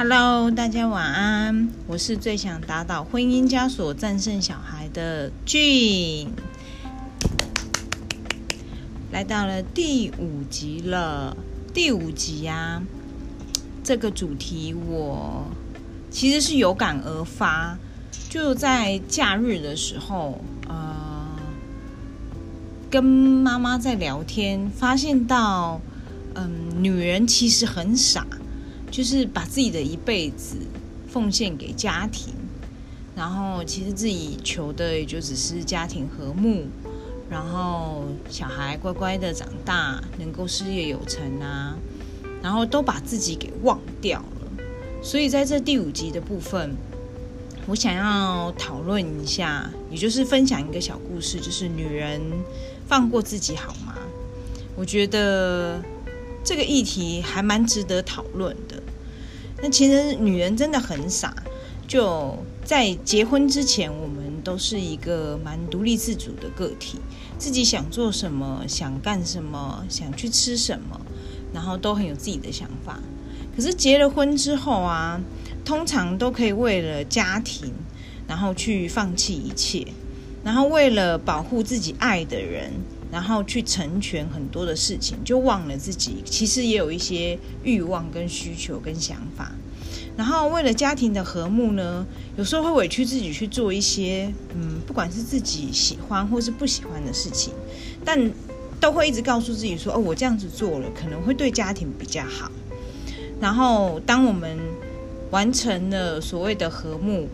Hello，大家晚安。我是最想打倒婚姻枷锁、战胜小孩的俊来到了第五集了。第五集啊，这个主题我其实是有感而发，就在假日的时候，呃，跟妈妈在聊天，发现到，嗯，女人其实很傻。就是把自己的一辈子奉献给家庭，然后其实自己求的也就只是家庭和睦，然后小孩乖乖的长大，能够事业有成啊，然后都把自己给忘掉了。所以在这第五集的部分，我想要讨论一下，也就是分享一个小故事，就是女人放过自己好吗？我觉得。这个议题还蛮值得讨论的。那其实女人真的很傻，就在结婚之前，我们都是一个蛮独立自主的个体，自己想做什么、想干什么、想去吃什么，然后都很有自己的想法。可是结了婚之后啊，通常都可以为了家庭，然后去放弃一切，然后为了保护自己爱的人。然后去成全很多的事情，就忘了自己其实也有一些欲望跟需求跟想法。然后为了家庭的和睦呢，有时候会委屈自己去做一些嗯，不管是自己喜欢或是不喜欢的事情，但都会一直告诉自己说：“哦，我这样子做了，可能会对家庭比较好。”然后当我们完成了所谓的和睦，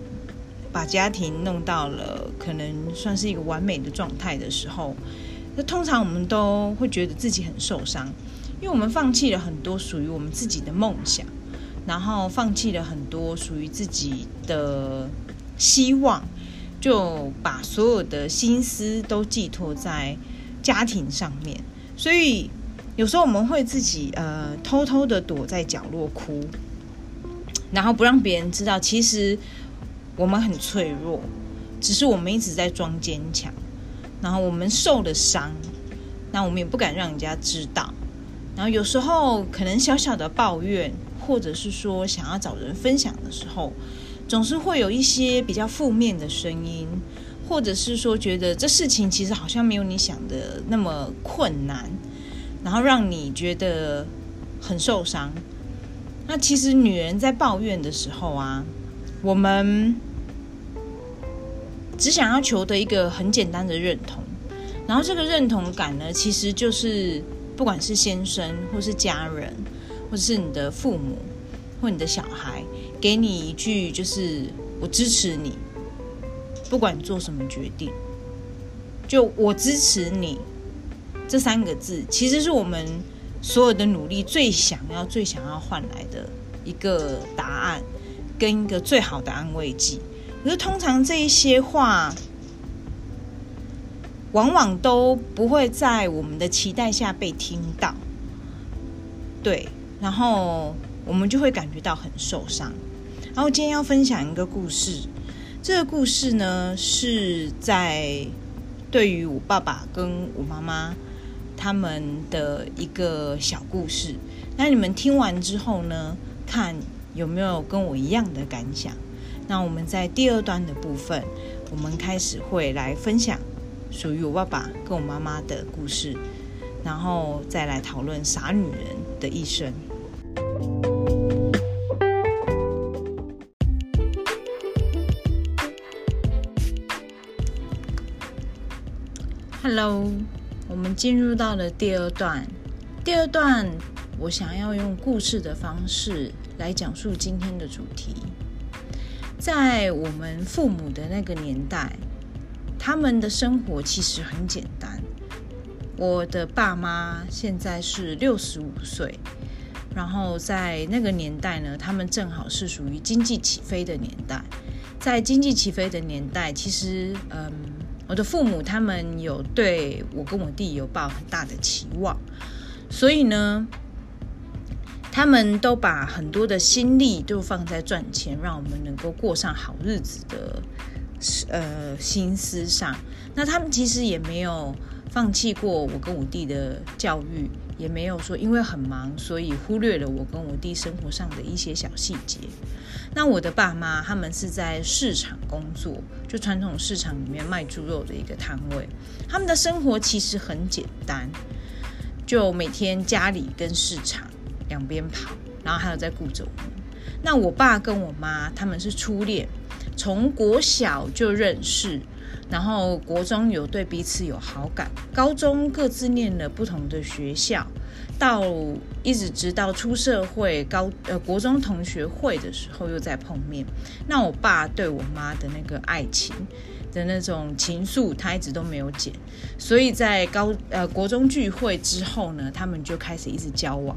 把家庭弄到了可能算是一个完美的状态的时候。那通常我们都会觉得自己很受伤，因为我们放弃了很多属于我们自己的梦想，然后放弃了很多属于自己的希望，就把所有的心思都寄托在家庭上面。所以有时候我们会自己呃偷偷的躲在角落哭，然后不让别人知道，其实我们很脆弱，只是我们一直在装坚强。然后我们受了伤，那我们也不敢让人家知道。然后有时候可能小小的抱怨，或者是说想要找人分享的时候，总是会有一些比较负面的声音，或者是说觉得这事情其实好像没有你想的那么困难，然后让你觉得很受伤。那其实女人在抱怨的时候啊，我们。只想要求得一个很简单的认同，然后这个认同感呢，其实就是不管是先生，或是家人，或者是你的父母，或你的小孩，给你一句就是“我支持你”，不管你做什么决定，就我支持你这三个字，其实是我们所有的努力最想要、最想要换来的一个答案，跟一个最好的安慰剂。可是通常这一些话，往往都不会在我们的期待下被听到，对，然后我们就会感觉到很受伤。然后今天要分享一个故事，这个故事呢是在对于我爸爸跟我妈妈他们的一个小故事。那你们听完之后呢，看有没有跟我一样的感想？那我们在第二段的部分，我们开始会来分享属于我爸爸跟我妈妈的故事，然后再来讨论傻女人的一生。Hello，我们进入到了第二段。第二段，我想要用故事的方式来讲述今天的主题。在我们父母的那个年代，他们的生活其实很简单。我的爸妈现在是六十五岁，然后在那个年代呢，他们正好是属于经济起飞的年代。在经济起飞的年代，其实，嗯，我的父母他们有对我跟我弟有抱很大的期望，所以呢。他们都把很多的心力都放在赚钱，让我们能够过上好日子的呃心思上。那他们其实也没有放弃过我跟我弟的教育，也没有说因为很忙，所以忽略了我跟我弟生活上的一些小细节。那我的爸妈他们是在市场工作，就传统市场里面卖猪肉的一个摊位，他们的生活其实很简单，就每天家里跟市场两边跑，然后还有在顾着我。那我爸跟我妈他们是初恋，从国小就认识。然后国中有对彼此有好感，高中各自念了不同的学校，到一直直到出社会高呃国中同学会的时候又再碰面。那我爸对我妈的那个爱情的那种情愫，他一直都没有减。所以在高呃国中聚会之后呢，他们就开始一直交往。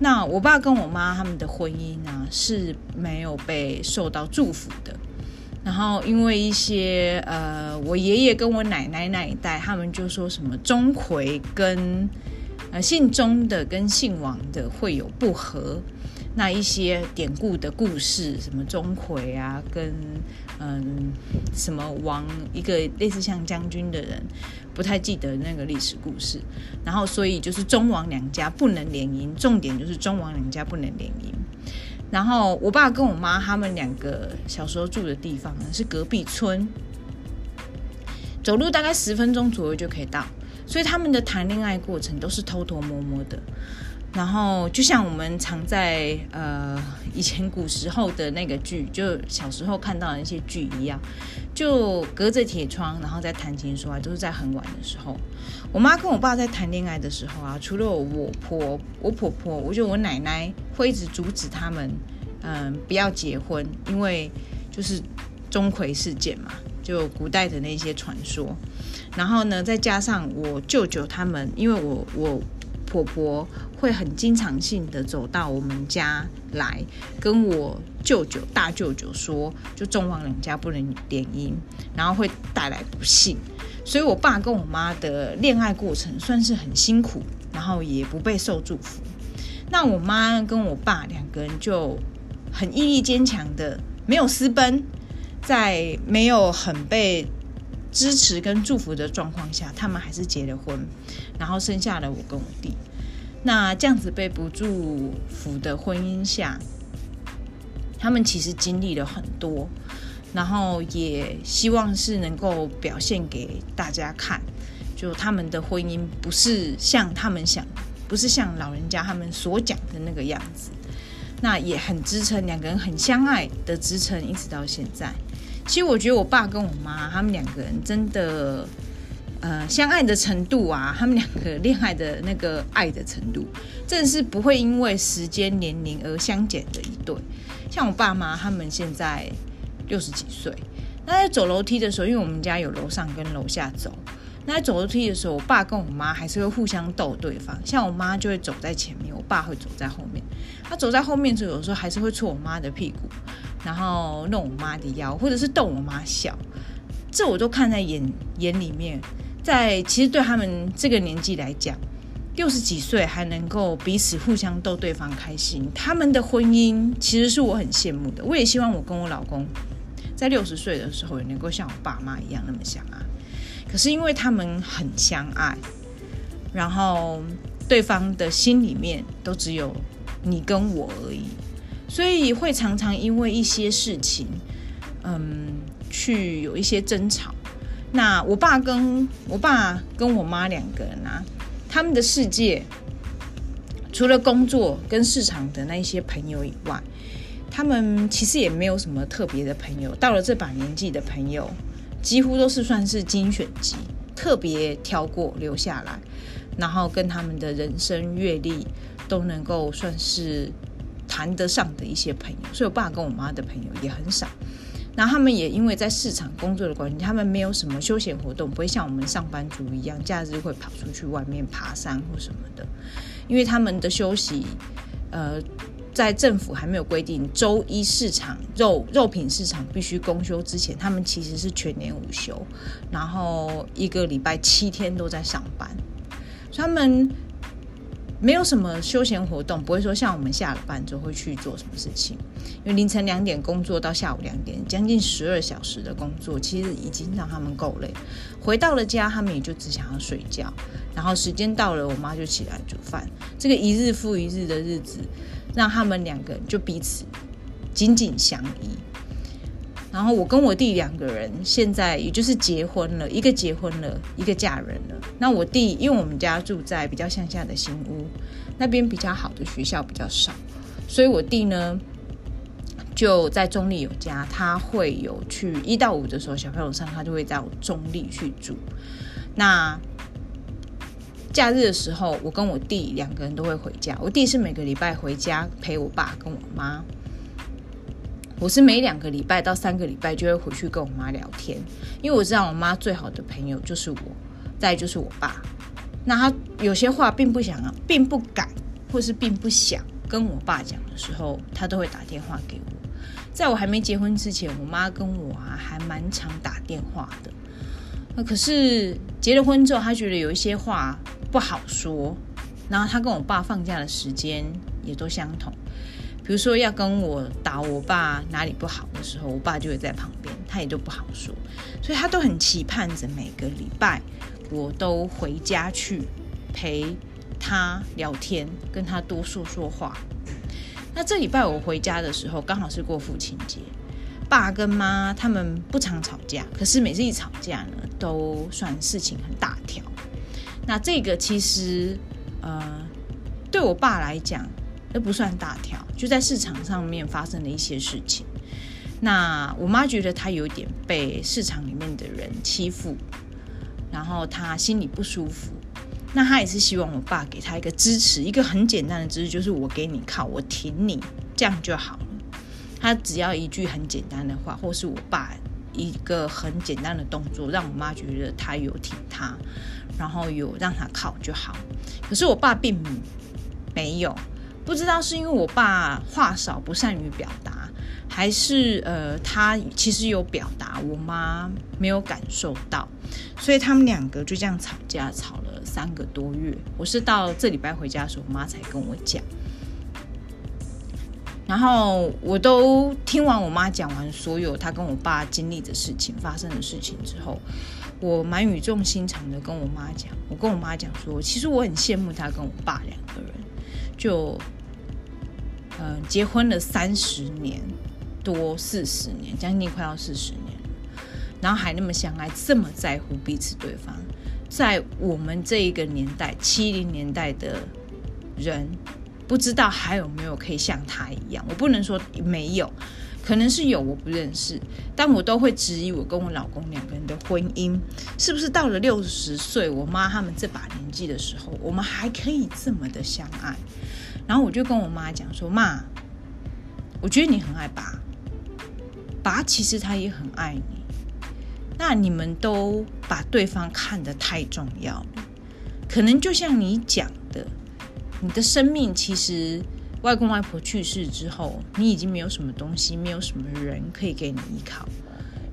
那我爸跟我妈他们的婚姻呢，是没有被受到祝福的。然后因为一些呃，我爷爷跟我奶奶那一代，他们就说什么钟馗跟呃姓钟的跟姓王的会有不和，那一些典故的故事，什么钟馗啊，跟嗯什么王一个类似像将军的人，不太记得那个历史故事。然后所以就是中王两家不能联姻，重点就是中王两家不能联姻。然后我爸跟我妈他们两个小时候住的地方呢，是隔壁村，走路大概十分钟左右就可以到，所以他们的谈恋爱过程都是偷偷摸摸的。然后就像我们常在呃以前古时候的那个剧，就小时候看到的那些剧一样，就隔着铁窗，然后在谈情说爱，都是在很晚的时候。我妈跟我爸在谈恋爱的时候啊，除了我婆、我婆婆，我觉得我奶奶会一直阻止他们，嗯，不要结婚，因为就是钟馗事件嘛，就古代的那些传说。然后呢，再加上我舅舅他们，因为我我。婆婆会很经常性的走到我们家来，跟我舅舅、大舅舅说，就钟王两家不能联姻，然后会带来不幸。所以，我爸跟我妈的恋爱过程算是很辛苦，然后也不被受祝福。那我妈跟我爸两个人就很毅力坚强的，没有私奔，在没有很被支持跟祝福的状况下，他们还是结了婚，然后生下了我跟我弟。那这样子被不祝福的婚姻下，他们其实经历了很多，然后也希望是能够表现给大家看，就他们的婚姻不是像他们想，不是像老人家他们所讲的那个样子。那也很支撑两个人很相爱的支撑，一直到现在。其实我觉得我爸跟我妈他们两个人真的，呃，相爱的程度啊，他们两个恋爱的那个爱的程度，真的是不会因为时间年龄而相减的一对。像我爸妈他们现在六十几岁，那在走楼梯的时候，因为我们家有楼上跟楼下走，那在走楼梯的时候，我爸跟我妈还是会互相逗对方。像我妈就会走在前面，我爸会走在后面。他走在后面的时候，有时候还是会戳我妈的屁股。然后弄我妈的腰，或者是逗我妈笑，这我都看在眼眼里面。在其实对他们这个年纪来讲，六十几岁还能够彼此互相逗对方开心，他们的婚姻其实是我很羡慕的。我也希望我跟我老公在六十岁的时候也能够像我爸妈一样那么相爱。可是因为他们很相爱，然后对方的心里面都只有你跟我而已。所以会常常因为一些事情，嗯，去有一些争吵。那我爸跟我爸跟我妈两个人啊，他们的世界除了工作跟市场的那一些朋友以外，他们其实也没有什么特别的朋友。到了这把年纪的朋友，几乎都是算是精选集，特别挑过留下来，然后跟他们的人生阅历都能够算是。谈得上的一些朋友，所以我爸跟我妈的朋友也很少。那他们也因为在市场工作的关系，他们没有什么休闲活动，不会像我们上班族一样，假日会跑出去外面爬山或什么的。因为他们的休息，呃，在政府还没有规定周一市场肉肉品市场必须公休之前，他们其实是全年无休，然后一个礼拜七天都在上班。所以他们。没有什么休闲活动，不会说像我们下了班之后会去做什么事情。因为凌晨两点工作到下午两点，将近十二小时的工作，其实已经让他们够累。回到了家，他们也就只想要睡觉。然后时间到了，我妈就起来煮饭。这个一日复一日的日子，让他们两个就彼此紧紧相依。然后我跟我弟两个人现在也就是结婚了，一个结婚了，一个嫁人了。那我弟因为我们家住在比较乡下的新屋，那边比较好的学校比较少，所以我弟呢就在中立有家，他会有去一到五的时候小朋友上他就会在中立去住。那假日的时候，我跟我弟两个人都会回家。我弟是每个礼拜回家陪我爸跟我妈。我是每两个礼拜到三个礼拜就会回去跟我妈聊天，因为我知道我妈最好的朋友就是我，再就是我爸。那他有些话并不想啊，并不敢，或是并不想跟我爸讲的时候，他都会打电话给我。在我还没结婚之前，我妈跟我啊还蛮常打电话的。那可是结了婚之后，她觉得有一些话不好说，然后她跟我爸放假的时间也都相同。比如说要跟我打我爸哪里不好的时候，我爸就会在旁边，他也就不好说，所以他都很期盼着每个礼拜我都回家去陪他聊天，跟他多说说话。那这礼拜我回家的时候，刚好是过父亲节，爸跟妈他们不常吵架，可是每次一吵架呢，都算事情很大条。那这个其实呃，对我爸来讲。都不算大条，就在市场上面发生了一些事情。那我妈觉得她有点被市场里面的人欺负，然后她心里不舒服。那她也是希望我爸给她一个支持，一个很简单的支持，就是我给你靠，我挺你，这样就好了。她只要一句很简单的话，或是我爸一个很简单的动作，让我妈觉得她有挺她，然后有让她靠就好。可是我爸并没有。不知道是因为我爸话少不善于表达，还是呃他其实有表达，我妈没有感受到，所以他们两个就这样吵架，吵了三个多月。我是到这礼拜回家的时候，我妈才跟我讲。然后我都听完我妈讲完所有她跟我爸经历的事情、发生的事情之后，我蛮语重心长的跟我妈讲，我跟我妈讲说，其实我很羡慕她跟我爸两个人，就。嗯，结婚了三十年多，四十年，将近快要四十年，然后还那么相爱，这么在乎彼此对方，在我们这一个年代，七零年代的人，不知道还有没有可以像他一样？我不能说没有，可能是有，我不认识，但我都会质疑我跟我老公两个人的婚姻，是不是到了六十岁，我妈他们这把年纪的时候，我们还可以这么的相爱？然后我就跟我妈讲说：“妈，我觉得你很爱爸，爸其实他也很爱你。那你们都把对方看得太重要了，可能就像你讲的，你的生命其实外公外婆去世之后，你已经没有什么东西，没有什么人可以给你依靠。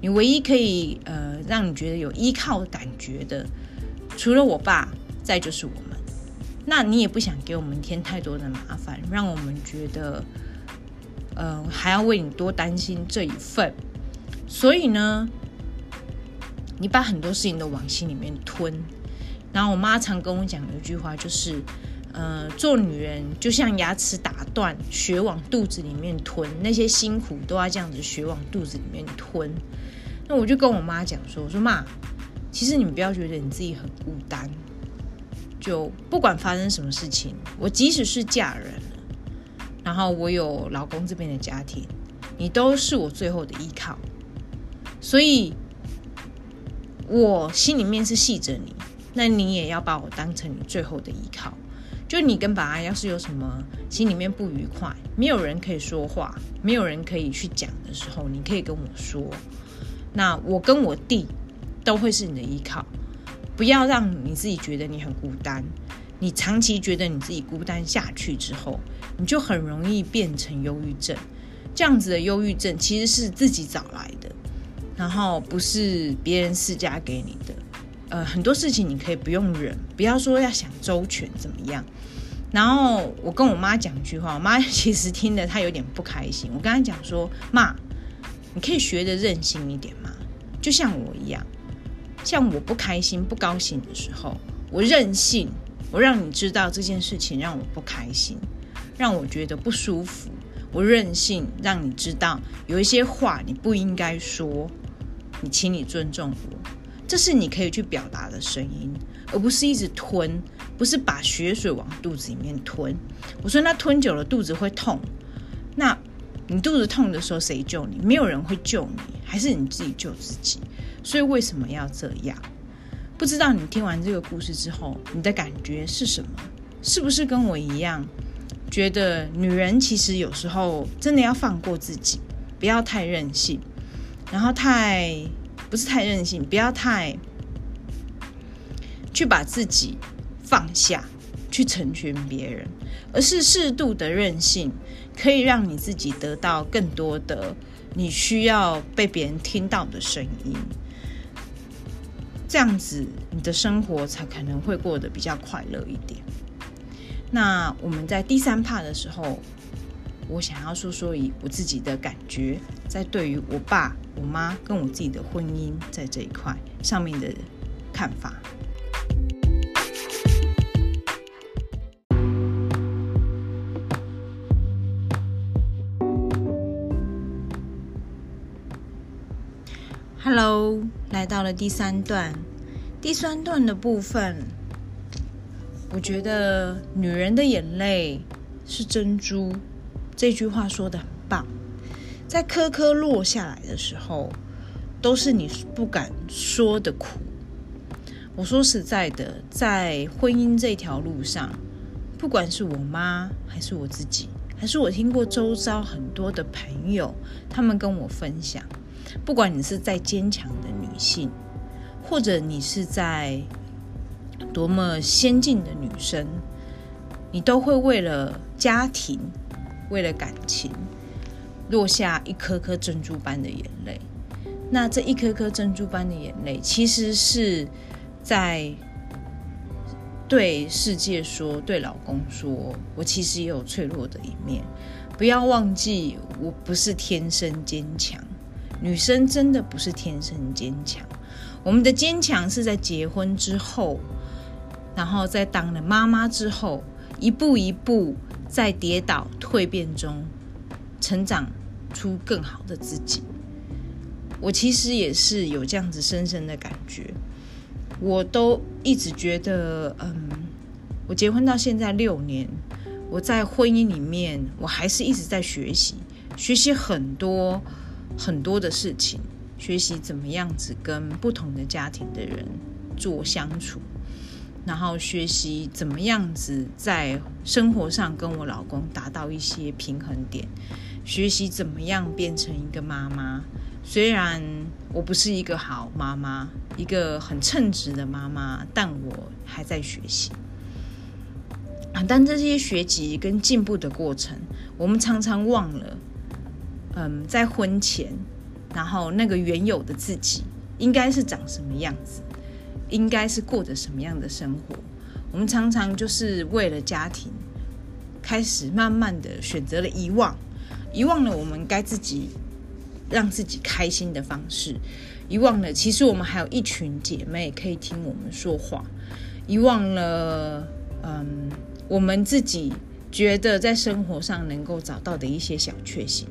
你唯一可以呃让你觉得有依靠的感觉的，除了我爸，再就是我们。”那你也不想给我们添太多的麻烦，让我们觉得，呃，还要为你多担心这一份。所以呢，你把很多事情都往心里面吞。然后我妈常跟我讲的一句话就是，呃，做女人就像牙齿打断，血往肚子里面吞，那些辛苦都要这样子血往肚子里面吞。那我就跟我妈讲说，我说妈，其实你不要觉得你自己很孤单。就不管发生什么事情，我即使是嫁人了，然后我有老公这边的家庭，你都是我最后的依靠。所以，我心里面是系着你，那你也要把我当成你最后的依靠。就你跟爸爸要是有什么心里面不愉快，没有人可以说话，没有人可以去讲的时候，你可以跟我说。那我跟我弟都会是你的依靠。不要让你自己觉得你很孤单，你长期觉得你自己孤单下去之后，你就很容易变成忧郁症。这样子的忧郁症其实是自己找来的，然后不是别人施加给你的。呃，很多事情你可以不用忍，不要说要想周全怎么样，然后我跟我妈讲一句话，我妈其实听得她有点不开心。我跟她讲说：“妈，你可以学的任性一点嘛，就像我一样，像我不开心、不高兴的时候，我任性，我让你知道这件事情让我不开心，让我觉得不舒服。我任性，让你知道有一些话你不应该说，你请你尊重我，这是你可以去表达的声音，而不是一直吞。”不是把血水往肚子里面吞，我说那吞久了肚子会痛，那你肚子痛的时候谁救你？没有人会救你，还是你自己救自己？所以为什么要这样？不知道你听完这个故事之后，你的感觉是什么？是不是跟我一样，觉得女人其实有时候真的要放过自己，不要太任性，然后太不是太任性，不要太去把自己。放下去成全别人，而是适度的任性，可以让你自己得到更多的你需要被别人听到的声音。这样子，你的生活才可能会过得比较快乐一点。那我们在第三趴的时候，我想要说说以我自己的感觉，在对于我爸、我妈跟我自己的婚姻在这一块上面的看法。Hello，来到了第三段。第三段的部分，我觉得女人的眼泪是珍珠，这句话说的很棒。在颗颗落下来的时候，都是你不敢说的苦。我说实在的，在婚姻这条路上，不管是我妈，还是我自己，还是我听过周遭很多的朋友，他们跟我分享。不管你是在坚强的女性，或者你是在多么先进的女生，你都会为了家庭、为了感情，落下一颗颗珍珠般的眼泪。那这一颗颗珍珠般的眼泪，其实是在对世界说、对老公说：“我其实也有脆弱的一面，不要忘记，我不是天生坚强。”女生真的不是天生坚强，我们的坚强是在结婚之后，然后在当了妈妈之后，一步一步在跌倒蜕变中成长出更好的自己。我其实也是有这样子深深的感觉，我都一直觉得，嗯，我结婚到现在六年，我在婚姻里面，我还是一直在学习，学习很多。很多的事情，学习怎么样子跟不同的家庭的人做相处，然后学习怎么样子在生活上跟我老公达到一些平衡点，学习怎么样变成一个妈妈。虽然我不是一个好妈妈，一个很称职的妈妈，但我还在学习。但这些学习跟进步的过程，我们常常忘了。嗯，在婚前，然后那个原有的自己应该是长什么样子，应该是过着什么样的生活。我们常常就是为了家庭，开始慢慢的选择了遗忘，遗忘了我们该自己让自己开心的方式，遗忘了其实我们还有一群姐妹可以听我们说话，遗忘了嗯，我们自己。觉得在生活上能够找到的一些小确幸，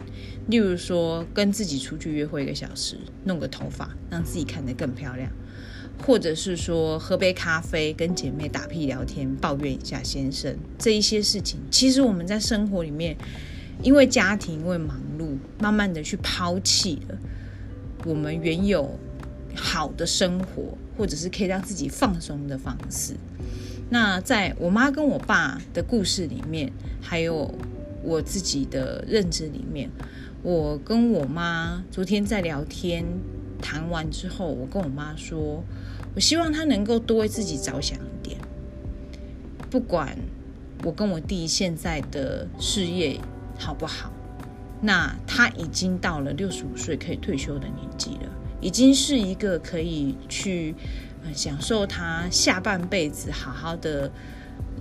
例如说跟自己出去约会一个小时，弄个头发，让自己看得更漂亮，或者是说喝杯咖啡，跟姐妹打屁聊天，抱怨一下先生，这一些事情，其实我们在生活里面，因为家庭，因为忙碌，慢慢的去抛弃了我们原有好的生活，或者是可以让自己放松的方式。那在我妈跟我爸的故事里面，还有我自己的认知里面，我跟我妈昨天在聊天谈完之后，我跟我妈说，我希望她能够多为自己着想一点。不管我跟我弟现在的事业好不好，那他已经到了六十五岁可以退休的年纪了，已经是一个可以去。享受他下半辈子好好的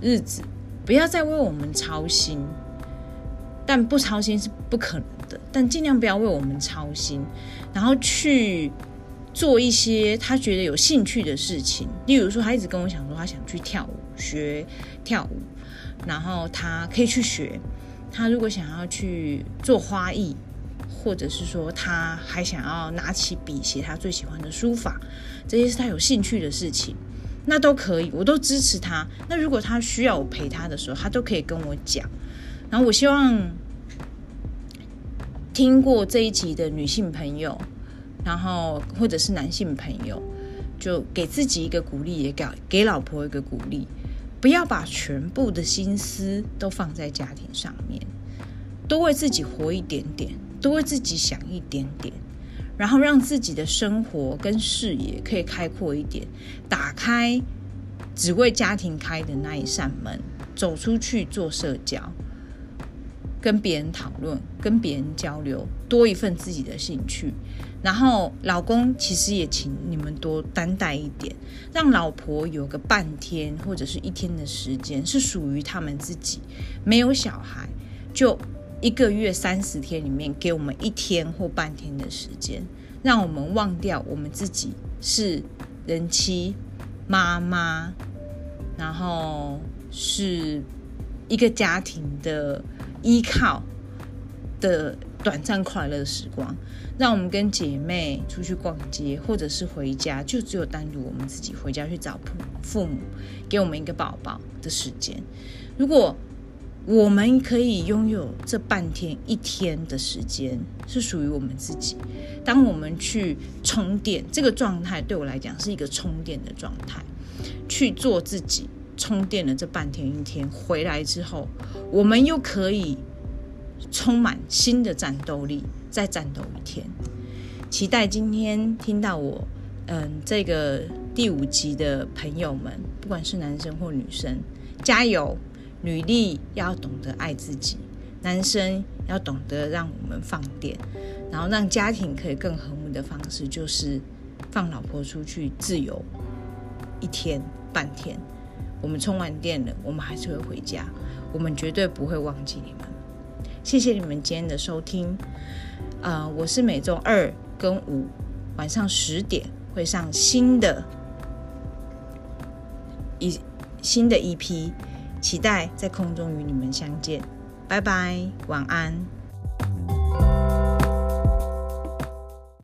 日子不要再为我们操心。但不操心是不可能的，但尽量不要为我们操心，然后去做一些他觉得有兴趣的事情。例如说，他一直跟我讲说他想去跳舞，学跳舞，然后他可以去学。他如果想要去做花艺，或者是说他还想要拿起笔写他最喜欢的书法，这些是他有兴趣的事情，那都可以，我都支持他。那如果他需要我陪他的时候，他都可以跟我讲。然后我希望听过这一集的女性朋友，然后或者是男性朋友，就给自己一个鼓励，也给给老婆一个鼓励，不要把全部的心思都放在家庭上面，多为自己活一点点，多为自己想一点点，然后让自己的生活跟视野可以开阔一点，打开只为家庭开的那一扇门，走出去做社交。跟别人讨论，跟别人交流，多一份自己的兴趣。然后，老公其实也请你们多担待一点，让老婆有个半天或者是一天的时间是属于他们自己。没有小孩，就一个月三十天里面给我们一天或半天的时间，让我们忘掉我们自己是人妻、妈妈，然后是一个家庭的。依靠的短暂快乐时光，让我们跟姐妹出去逛街，或者是回家，就只有单独我们自己回家去找父父母，给我们一个宝宝的时间。如果我们可以拥有这半天、一天的时间，是属于我们自己。当我们去充电，这个状态对我来讲是一个充电的状态，去做自己。充电了这半天一天，回来之后，我们又可以充满新的战斗力，再战斗一天。期待今天听到我，嗯，这个第五集的朋友们，不管是男生或女生，加油！女力要懂得爱自己，男生要懂得让我们放电，然后让家庭可以更和睦的方式，就是放老婆出去自由一天半天。我们充完电了，我们还是会回家。我们绝对不会忘记你们。谢谢你们今天的收听。呃，我是每周二跟五晚上十点会上新的一新的一批，期待在空中与你们相见。拜拜，晚安。